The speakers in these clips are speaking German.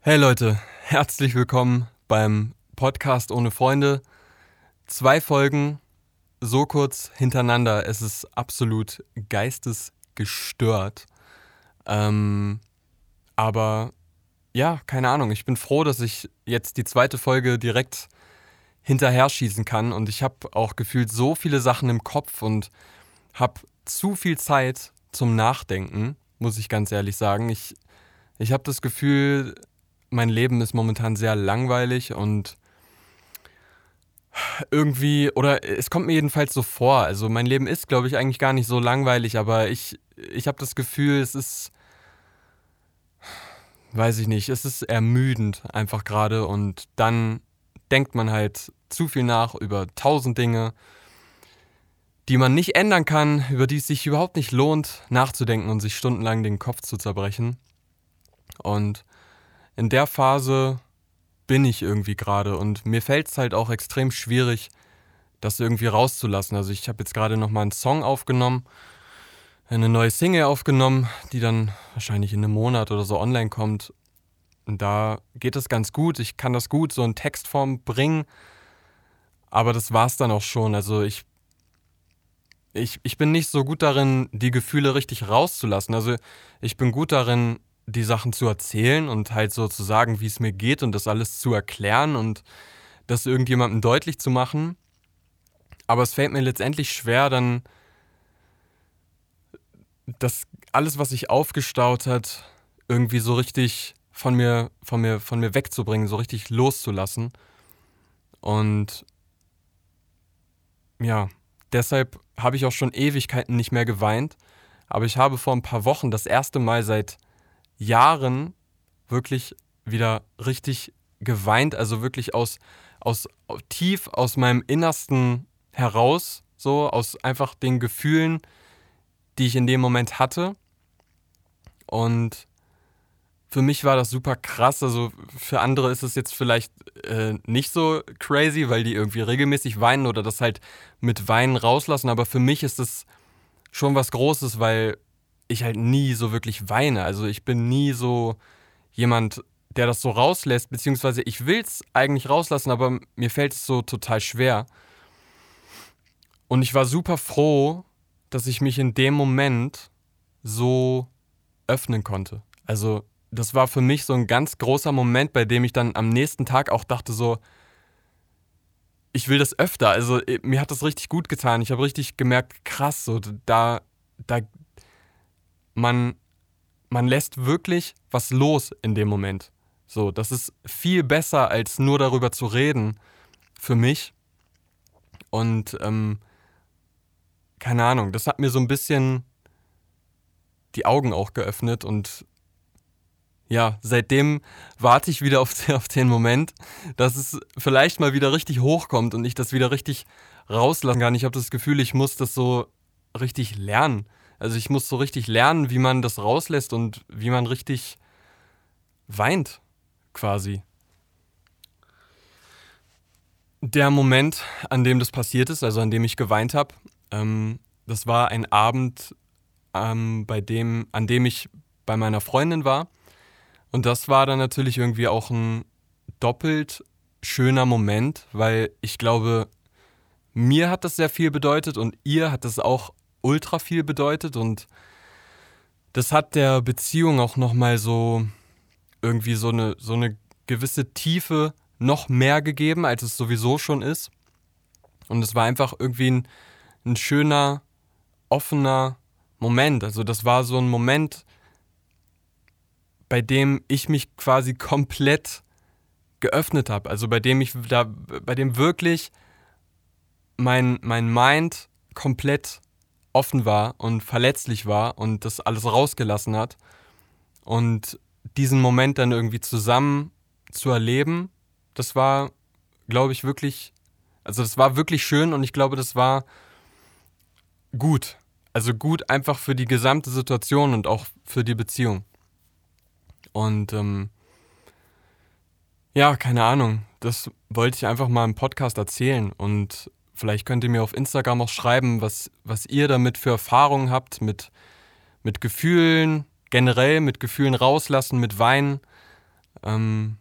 Hey Leute, herzlich willkommen beim Podcast ohne Freunde. Zwei Folgen, so kurz hintereinander. Es ist absolut geistesgestört. Ähm, aber ja, keine Ahnung. Ich bin froh, dass ich jetzt die zweite Folge direkt hinterher schießen kann. Und ich habe auch gefühlt so viele Sachen im Kopf und habe zu viel Zeit zum Nachdenken, muss ich ganz ehrlich sagen. Ich, ich habe das Gefühl, mein Leben ist momentan sehr langweilig und irgendwie, oder es kommt mir jedenfalls so vor. Also mein Leben ist, glaube ich, eigentlich gar nicht so langweilig, aber ich, ich habe das Gefühl, es ist, weiß ich nicht, es ist ermüdend einfach gerade und dann denkt man halt zu viel nach über tausend Dinge, die man nicht ändern kann, über die es sich überhaupt nicht lohnt, nachzudenken und sich stundenlang den Kopf zu zerbrechen. Und in der Phase bin ich irgendwie gerade und mir fällt es halt auch extrem schwierig, das irgendwie rauszulassen. Also ich habe jetzt gerade nochmal einen Song aufgenommen, eine neue Single aufgenommen, die dann wahrscheinlich in einem Monat oder so online kommt. Und da geht es ganz gut. Ich kann das gut so in Textform bringen. Aber das war es dann auch schon. Also ich, ich, ich bin nicht so gut darin, die Gefühle richtig rauszulassen. Also ich bin gut darin, die Sachen zu erzählen und halt so zu sagen, wie es mir geht und das alles zu erklären und das irgendjemandem deutlich zu machen. Aber es fällt mir letztendlich schwer, dann das alles, was sich aufgestaut hat, irgendwie so richtig von mir, von mir, von mir wegzubringen, so richtig loszulassen. Und ja, deshalb habe ich auch schon Ewigkeiten nicht mehr geweint. Aber ich habe vor ein paar Wochen das erste Mal seit Jahren wirklich wieder richtig geweint, also wirklich aus, aus tief aus meinem Innersten heraus, so aus einfach den Gefühlen, die ich in dem Moment hatte. Und für mich war das super krass. Also für andere ist es jetzt vielleicht äh, nicht so crazy, weil die irgendwie regelmäßig weinen oder das halt mit Weinen rauslassen. Aber für mich ist es schon was Großes, weil ich halt nie so wirklich weine. Also ich bin nie so jemand, der das so rauslässt, beziehungsweise ich will es eigentlich rauslassen, aber mir fällt es so total schwer. Und ich war super froh, dass ich mich in dem Moment so öffnen konnte. Also das war für mich so ein ganz großer Moment, bei dem ich dann am nächsten Tag auch dachte so, ich will das öfter. Also äh, mir hat das richtig gut getan. Ich habe richtig gemerkt, krass, so da, da, man, man lässt wirklich was los in dem Moment. So, das ist viel besser, als nur darüber zu reden, für mich. Und ähm, keine Ahnung, das hat mir so ein bisschen die Augen auch geöffnet und ja, seitdem warte ich wieder auf, auf den Moment, dass es vielleicht mal wieder richtig hochkommt und ich das wieder richtig rauslassen kann. Ich habe das Gefühl, ich muss das so richtig lernen. Also ich muss so richtig lernen, wie man das rauslässt und wie man richtig weint, quasi. Der Moment, an dem das passiert ist, also an dem ich geweint habe, ähm, das war ein Abend, ähm, bei dem, an dem ich bei meiner Freundin war. Und das war dann natürlich irgendwie auch ein doppelt schöner Moment, weil ich glaube, mir hat das sehr viel bedeutet und ihr hat das auch ultra viel bedeutet und das hat der Beziehung auch nochmal so irgendwie so eine, so eine gewisse Tiefe noch mehr gegeben, als es sowieso schon ist. Und es war einfach irgendwie ein, ein schöner, offener Moment. Also das war so ein Moment, bei dem ich mich quasi komplett geöffnet habe. Also bei dem ich da, bei dem wirklich mein, mein Mind komplett offen war und verletzlich war und das alles rausgelassen hat. Und diesen Moment dann irgendwie zusammen zu erleben, das war, glaube ich, wirklich, also das war wirklich schön und ich glaube, das war gut. Also gut einfach für die gesamte Situation und auch für die Beziehung. Und ähm, ja, keine Ahnung, das wollte ich einfach mal im Podcast erzählen und Vielleicht könnt ihr mir auf Instagram auch schreiben, was, was ihr damit für Erfahrungen habt mit, mit Gefühlen, generell mit Gefühlen rauslassen, mit Weinen. Ähm,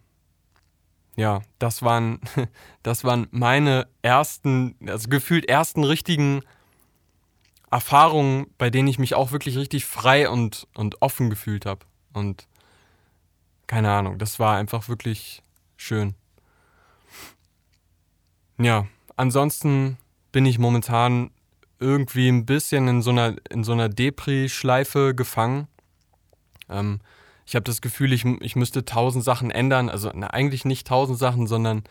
ja, das waren, das waren meine ersten, also gefühlt ersten richtigen Erfahrungen, bei denen ich mich auch wirklich richtig frei und, und offen gefühlt habe. Und keine Ahnung, das war einfach wirklich schön. Ja, ansonsten bin ich momentan irgendwie ein bisschen in so einer, in so einer Depri-Schleife gefangen. Ähm, ich habe das Gefühl, ich, ich müsste tausend Sachen ändern. Also na, eigentlich nicht tausend Sachen, sondern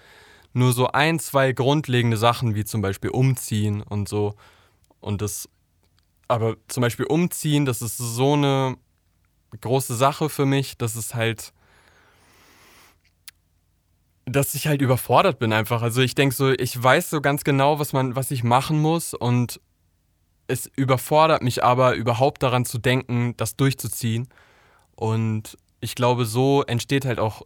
nur so ein, zwei grundlegende Sachen, wie zum Beispiel umziehen und so. Und das, aber zum Beispiel umziehen, das ist so eine große Sache für mich, dass es halt, dass ich halt überfordert bin einfach. Also ich denke so, ich weiß so ganz genau, was man, was ich machen muss und es überfordert mich aber überhaupt daran zu denken, das durchzuziehen. Und ich glaube, so entsteht halt auch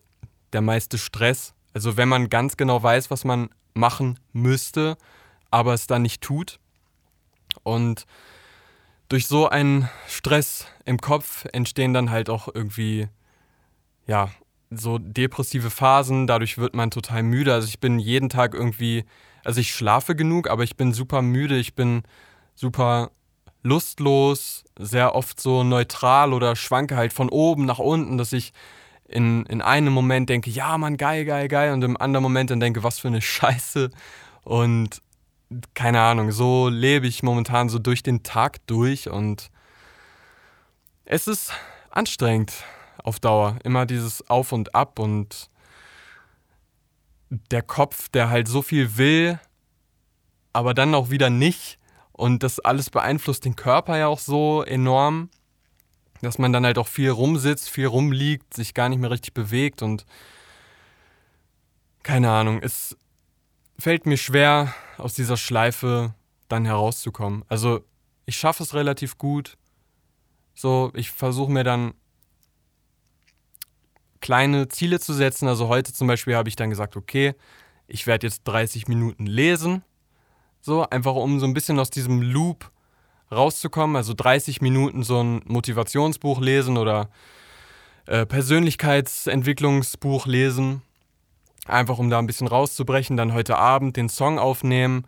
der meiste Stress. Also wenn man ganz genau weiß, was man machen müsste, aber es dann nicht tut. Und durch so einen Stress im Kopf entstehen dann halt auch irgendwie, ja, so depressive Phasen. Dadurch wird man total müde. Also ich bin jeden Tag irgendwie, also ich schlafe genug, aber ich bin super müde. Ich bin super lustlos, sehr oft so neutral oder schwanke halt von oben nach unten, dass ich in, in einem Moment denke, ja, Mann, geil, geil, geil, und im anderen Moment dann denke, was für eine Scheiße. Und keine Ahnung, so lebe ich momentan so durch den Tag durch und es ist anstrengend auf Dauer. Immer dieses Auf und Ab und der Kopf, der halt so viel will, aber dann auch wieder nicht. Und das alles beeinflusst den Körper ja auch so enorm, dass man dann halt auch viel rumsitzt, viel rumliegt, sich gar nicht mehr richtig bewegt und keine Ahnung, es fällt mir schwer, aus dieser Schleife dann herauszukommen. Also ich schaffe es relativ gut. So, ich versuche mir dann kleine Ziele zu setzen. Also heute zum Beispiel habe ich dann gesagt, okay, ich werde jetzt 30 Minuten lesen so, einfach um so ein bisschen aus diesem Loop rauszukommen. Also 30 Minuten so ein Motivationsbuch lesen oder äh, Persönlichkeitsentwicklungsbuch lesen. Einfach um da ein bisschen rauszubrechen. Dann heute Abend den Song aufnehmen.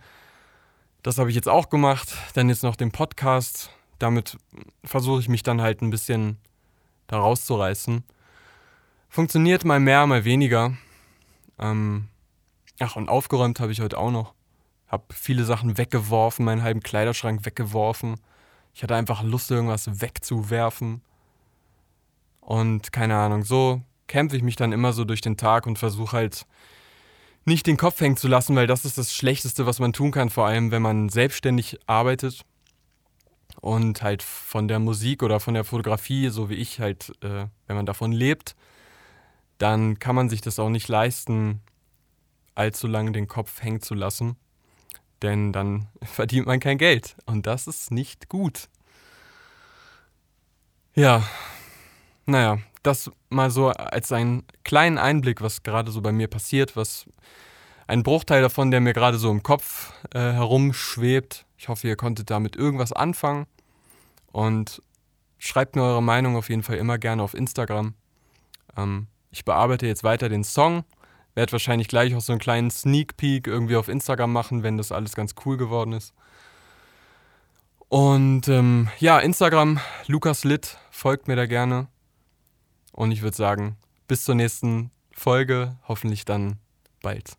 Das habe ich jetzt auch gemacht. Dann jetzt noch den Podcast. Damit versuche ich mich dann halt ein bisschen da rauszureißen. Funktioniert mal mehr, mal weniger. Ähm, ach, und aufgeräumt habe ich heute auch noch. Hab viele Sachen weggeworfen, meinen halben Kleiderschrank weggeworfen. Ich hatte einfach Lust, irgendwas wegzuwerfen. Und keine Ahnung, so kämpfe ich mich dann immer so durch den Tag und versuche halt nicht den Kopf hängen zu lassen, weil das ist das Schlechteste, was man tun kann, vor allem wenn man selbstständig arbeitet und halt von der Musik oder von der Fotografie, so wie ich halt, äh, wenn man davon lebt, dann kann man sich das auch nicht leisten, allzu lange den Kopf hängen zu lassen denn dann verdient man kein Geld und das ist nicht gut. Ja, naja, das mal so als einen kleinen Einblick, was gerade so bei mir passiert, was ein Bruchteil davon, der mir gerade so im Kopf äh, herumschwebt. Ich hoffe, ihr konntet damit irgendwas anfangen und schreibt mir eure Meinung auf jeden Fall immer gerne auf Instagram. Ähm, ich bearbeite jetzt weiter den Song werde wahrscheinlich gleich auch so einen kleinen Sneak Peek irgendwie auf Instagram machen, wenn das alles ganz cool geworden ist. Und ähm, ja, Instagram, Lukas Litt, folgt mir da gerne. Und ich würde sagen, bis zur nächsten Folge, hoffentlich dann bald.